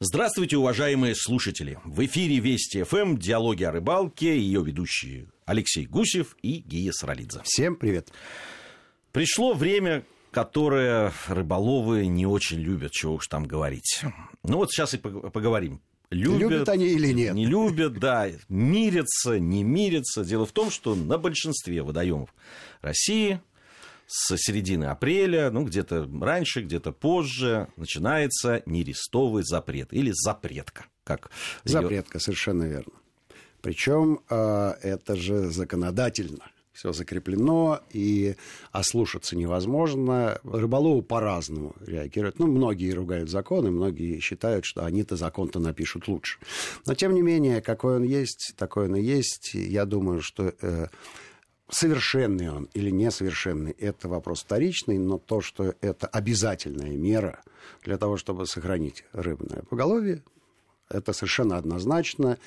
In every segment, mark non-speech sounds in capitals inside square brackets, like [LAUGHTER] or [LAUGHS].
Здравствуйте, уважаемые слушатели! В эфире Вести ФМ, диалоги о рыбалке, ее ведущие Алексей Гусев и Гия Саралидзе. Всем привет! Пришло время, которое рыболовы не очень любят, чего уж там говорить. Ну вот сейчас и поговорим. Любят, любят они или нет? Не любят, да. Мирятся, не мирятся. Дело в том, что на большинстве водоемов России с середины апреля, ну, где-то раньше, где-то позже, начинается нерестовый запрет или запретка. Как запретка, ее... совершенно верно. Причем э, это же законодательно все закреплено, и ослушаться невозможно. Рыболовы по-разному реагируют. Ну, многие ругают законы, многие считают, что они-то закон-то напишут лучше. Но, тем не менее, какой он есть, такой он и есть. Я думаю, что э, совершенный он или несовершенный, это вопрос вторичный, но то, что это обязательная мера для того, чтобы сохранить рыбное поголовье, это совершенно однозначно.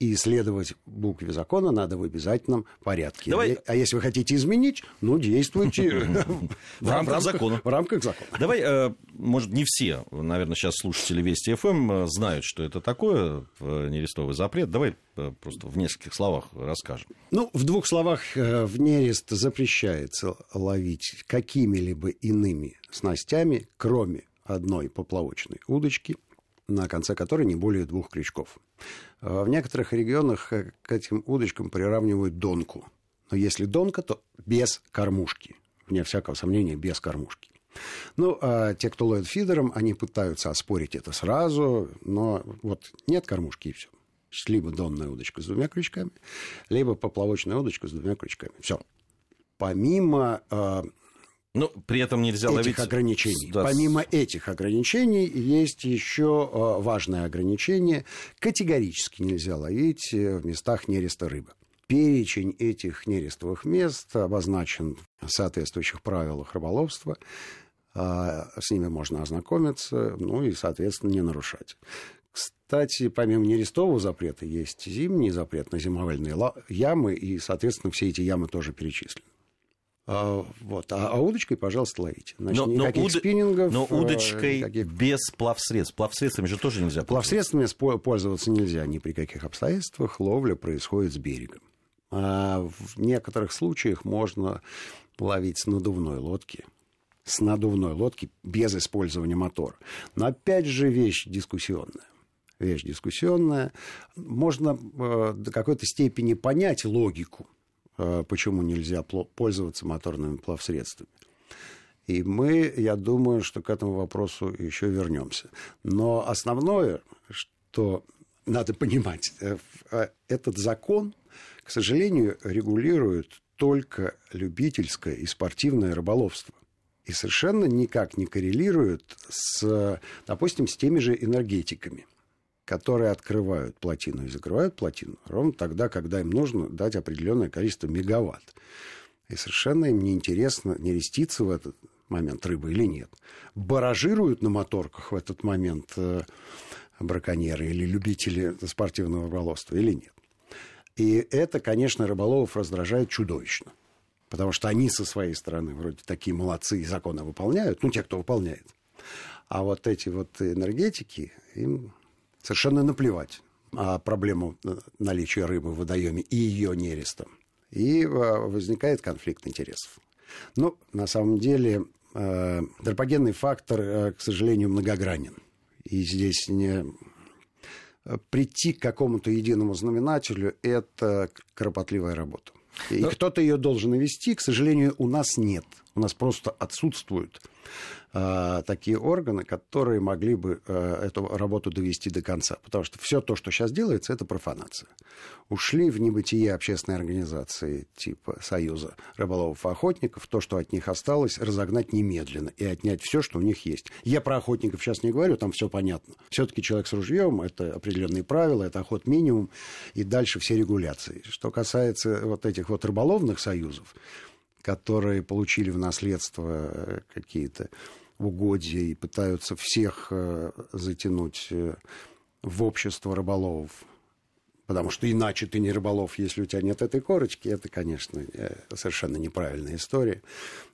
И следовать букве закона надо в обязательном порядке. Давай... А если вы хотите изменить, ну, действуйте [LAUGHS] в рамках закона. В рамках закона. Давай, э, может, не все, наверное, сейчас слушатели Вести ФМ э, знают, что это такое, нерестовый запрет. Давай э, просто в нескольких словах расскажем. Ну, в двух словах, в нерест запрещается ловить какими-либо иными снастями, кроме одной поплавочной удочки – на конце которой не более двух крючков. А в некоторых регионах к этим удочкам приравнивают донку. Но если донка, то без кормушки. Вне всякого сомнения, без кормушки. Ну, а те, кто ловит фидером, они пытаются оспорить это сразу, но вот нет кормушки и все. Либо донная удочка с двумя крючками, либо поплавочная удочка с двумя крючками. Все. Помимо а, ну, при этом нельзя этих ловить... ограничений. Да. Помимо этих ограничений есть еще э, важное ограничение. Категорически нельзя ловить э, в местах нереста рыбы. Перечень этих нерестовых мест обозначен в соответствующих правилах рыболовства. А, с ними можно ознакомиться, ну и, соответственно, не нарушать. Кстати, помимо нерестового запрета, есть зимний запрет на зимовальные ямы, и, соответственно, все эти ямы тоже перечислены. А, вот. А, а удочкой, пожалуйста, ловите. Значит, но, никаких но уд... спиннингов. Но э, удочкой никаких... без плавсредств. Плавсредствами же тоже нельзя Плавсредствами пользоваться нельзя ни при каких обстоятельствах. Ловля происходит с берегом. А в некоторых случаях можно ловить с надувной лодки. С надувной лодки без использования мотора. Но опять же вещь дискуссионная вещь дискуссионная. Можно э, до какой-то степени понять логику почему нельзя пользоваться моторными плавсредствами. И мы, я думаю, что к этому вопросу еще вернемся. Но основное, что надо понимать, э, э, этот закон, к сожалению, регулирует только любительское и спортивное рыболовство. И совершенно никак не коррелирует с, допустим, с теми же энергетиками которые открывают плотину и закрывают плотину ровно тогда, когда им нужно дать определенное количество мегаватт. И совершенно им неинтересно, не рестится в этот момент рыба или нет. Баражируют на моторках в этот момент э, браконьеры или любители спортивного рыболовства или нет. И это, конечно, рыболовов раздражает чудовищно. Потому что они со своей стороны вроде такие молодцы и законы выполняют, ну, те, кто выполняет. А вот эти вот энергетики, им совершенно наплевать а проблему э, наличия рыбы в водоеме и ее нереста. И э, возникает конфликт интересов. Ну, на самом деле, э, антропогенный фактор, к сожалению, многогранен. И здесь не прийти к какому-то единому знаменателю – это кропотливая работа. И Но... кто-то ее должен вести, к сожалению, у нас нет. У нас просто отсутствуют Э, такие органы, которые могли бы э, эту работу довести до конца. Потому что все то, что сейчас делается, это профанация. Ушли в небытие общественные организации типа Союза рыболовов и охотников, то, что от них осталось, разогнать немедленно и отнять все, что у них есть. Я про охотников сейчас не говорю, там все понятно. Все-таки человек с ружьем, это определенные правила, это охот минимум, и дальше все регуляции. Что касается вот этих вот рыболовных союзов, которые получили в наследство э, какие-то угодья и пытаются всех э, затянуть э, в общество рыболовов. Потому что иначе ты не рыболов, если у тебя нет этой корочки. Это, конечно, совершенно неправильная история.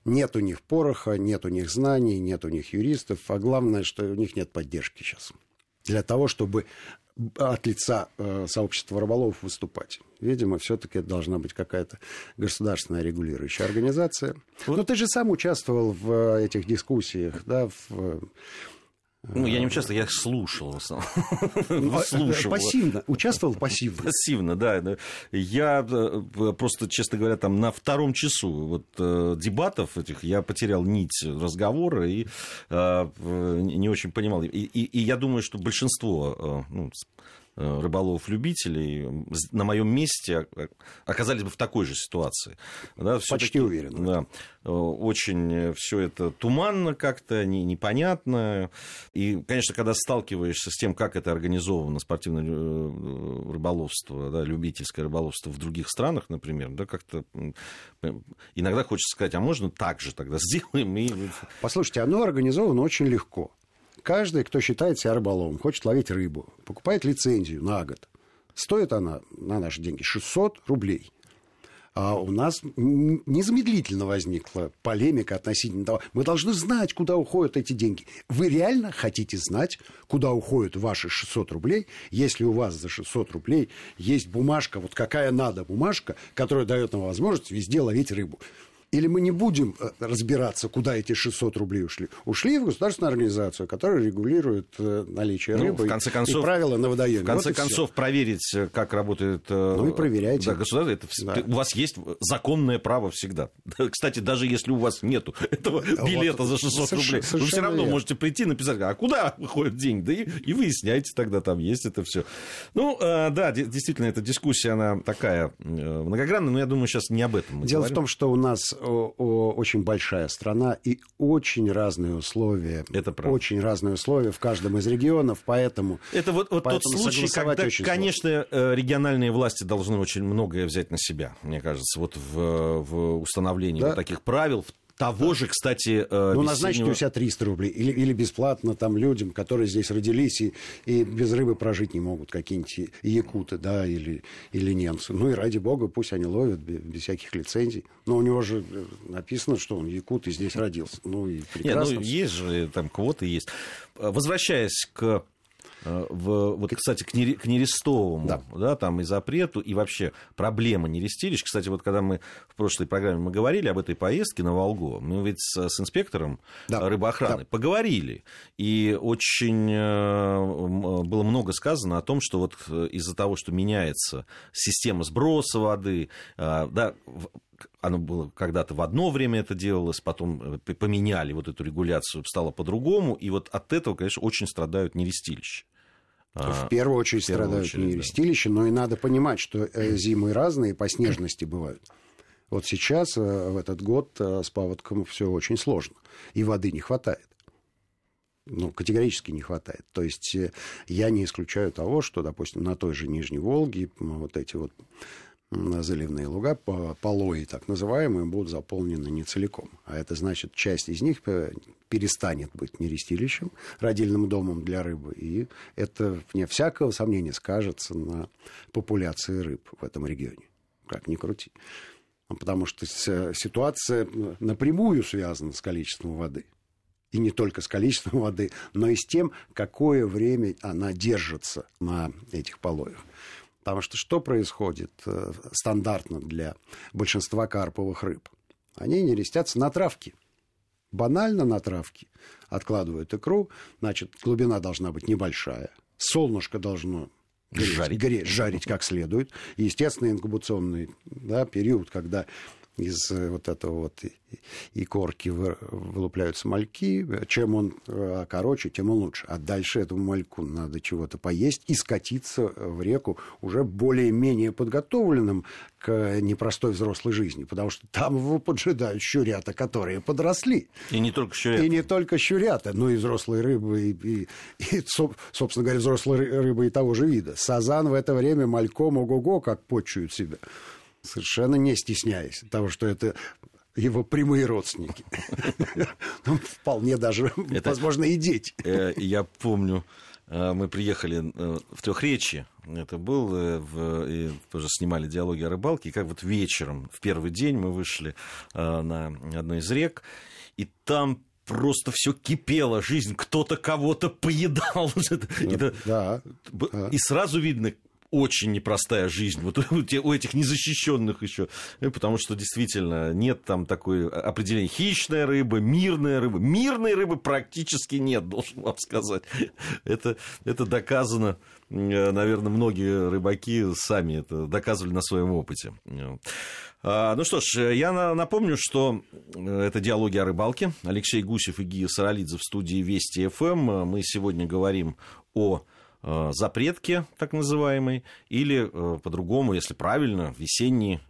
Нет у них пороха, нет у них знаний, нет у них юристов. А главное, что у них нет поддержки сейчас. для того, чтобы от лица э, сообщества рыболовов выступать. Видимо, все-таки должна быть какая-то государственная регулирующая организация. Вот. Но ты же сам участвовал в э, этих дискуссиях, да, в ну, я не участвовал, я слушал в основном. Ну, [LAUGHS] а, пассивно, участвовал пассивно. Пассивно, да. Я э, просто, честно говоря, там на втором часу вот э, дебатов этих я потерял нить разговора и э, не очень понимал. И, и, и я думаю, что большинство ну, Э, рыболов-любителей на моем месте оказались бы в такой же ситуации. Да, Почти уверен. Да, э, очень все это туманно как-то, не, непонятно. И, конечно, когда сталкиваешься с тем, как это организовано, спортивное э, рыболовство, да, любительское рыболовство в других странах, например, да, как-то иногда хочется сказать, а можно так же тогда [LAUGHS] сделаем? И... Послушайте, оно организовано очень легко. Каждый, кто считает себя рыболовом, хочет ловить рыбу, покупает лицензию на год. Стоит она на наши деньги 600 рублей. А у нас незамедлительно возникла полемика относительно того, мы должны знать, куда уходят эти деньги. Вы реально хотите знать, куда уходят ваши 600 рублей, если у вас за 600 рублей есть бумажка, вот какая надо бумажка, которая дает нам возможность везде ловить рыбу. Или мы не будем э, разбираться, куда эти 600 рублей ушли? Ушли в государственную организацию, которая регулирует э, наличие ну, рыбы в конце концов, и правила на водоеме. В конце вот концов, проверить, э, как работает ну, и проверяйте. Да, государство. Это, да. У вас есть законное право всегда. Кстати, даже если у вас нет [LAUGHS] этого билета вот, за 600 совершенно, рублей, вы все равно верно. можете прийти и написать, а куда выходят деньги? Да и, и выясняйте тогда, там есть это все. Ну, да, действительно, эта дискуссия, она такая многогранная, но я думаю, сейчас не об этом мы Дело говорим. в том, что у нас очень большая страна и очень разные условия. Это правда. Очень разные условия в каждом из регионов, поэтому... Это вот, вот тот случай, когда, конечно, сложно. региональные власти должны очень многое взять на себя, мне кажется, вот в, в установлении да? вот таких правил, в того же, кстати... Э, ну, назначьте у себя 300 рублей. Или, или бесплатно там людям, которые здесь родились и, и без рыбы прожить не могут, какие-нибудь якуты, да, или, или немцы. Ну и ради бога, пусть они ловят без, без всяких лицензий. Но у него же э, написано, что он якут и здесь родился. Ну и прекрасно. Нет, ну, есть же там квоты есть. Возвращаясь к Э, в, вот, кстати, к, нере, к нерестовому, да. да, там и запрету, и вообще проблема нерестилищ. Кстати, вот когда мы в прошлой программе мы говорили об этой поездке на Волгу, мы ведь с, с инспектором да. рыбоохраны да. поговорили, и очень э, было много сказано о том, что вот э, из-за того, что меняется система сброса воды, да, оно было когда-то в одно время это делалось, потом поменяли вот эту регуляцию, стало по-другому, и вот от этого, конечно, очень страдают нерестилища. В первую очередь в первую страдают очередь, нерестилища, да. но и надо понимать, что э, зимы разные по снежности бывают. Вот сейчас, э, в этот год, э, с паводком все очень сложно, и воды не хватает. Ну, категорически не хватает. То есть я не исключаю того, что, допустим, на той же Нижней Волге вот эти вот заливные луга, полои так называемые, будут заполнены не целиком. А это значит, часть из них перестанет быть нерестилищем, родильным домом для рыбы. И это, вне всякого сомнения, скажется на популяции рыб в этом регионе. Как ни крути. Потому что ситуация напрямую связана с количеством воды. И не только с количеством воды, но и с тем, какое время она держится на этих полоях. Потому что что происходит э, стандартно для большинства карповых рыб? Они не рестятся на травке. Банально на травке. Откладывают икру, значит, глубина должна быть небольшая. Солнышко должно жарить. Жарить как следует. Естественно, инкубационный да, период, когда из э, вот этого вот и корки вылупляются мальки. Чем он э, короче, тем он лучше. А дальше этому мальку надо чего-то поесть и скатиться в реку уже более-менее подготовленным к непростой взрослой жизни. Потому что там его поджидают щурята, которые подросли. И не только щурята. И не только щурята, но и взрослые рыбы, и, и, и собственно говоря, взрослые рыбы и того же вида. Сазан в это время мальком ого-го как почуют себя совершенно не стесняясь того, что это его прямые родственники. [LAUGHS] Ну, вполне даже, возможно, и дети. Э, я помню, э, мы приехали э, в Трехречье, это был, в, и тоже снимали диалоги о рыбалке, и как вот вечером, в первый день мы вышли на одну из рек, и там просто все кипело, жизнь, кто-то кого-то поедал. [LAUGHS] Да. И сразу видно, очень непростая жизнь вот у этих незащищенных еще, э, потому что действительно нет там такой определения хищная рыба, мирная рыба. Мирной рыбы практически нет, должен вам сказать. Это, это доказано, э, наверное, многие рыбаки сами это доказывали на своем опыте. А, ну что ж, я напомню, что э, это «Диалоги о рыбалке». Алексей Гусев и Гия Саралидзе в студии Вести ФМ. Эм. Мы сегодня говорим о Э, запретки, так называемый, или э, по-другому, если правильно, весенний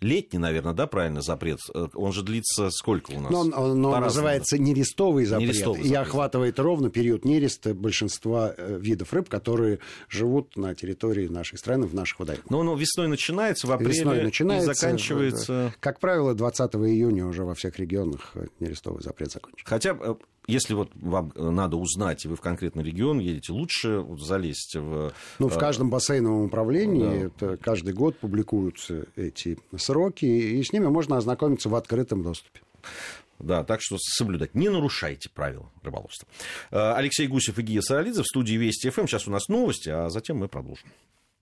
летний, наверное, да, правильно, запрет? Э, он же длится сколько у нас? Но он, он, он называется нерестовый запрет нерестовый и запрет. охватывает ровно период нереста большинства видов рыб, которые живут на территории нашей страны, в наших водоемах. Но он весной начинается, в апреле весной начинается, и заканчивается... Как правило, 20 июня уже во всех регионах нерестовый запрет закончен. Хотя если вот вам э, надо узнать, и вы в конкретный регион едете, лучше залезть в... Ну, в э, каждом бассейновом управлении да. это каждый год публикуются эти сроки, и с ними можно ознакомиться в открытом доступе. Да, так что соблюдать. Не нарушайте правила рыболовства. Э, Алексей Гусев и Гия Саралидзе в студии Вести ФМ. Сейчас у нас новости, а затем мы продолжим.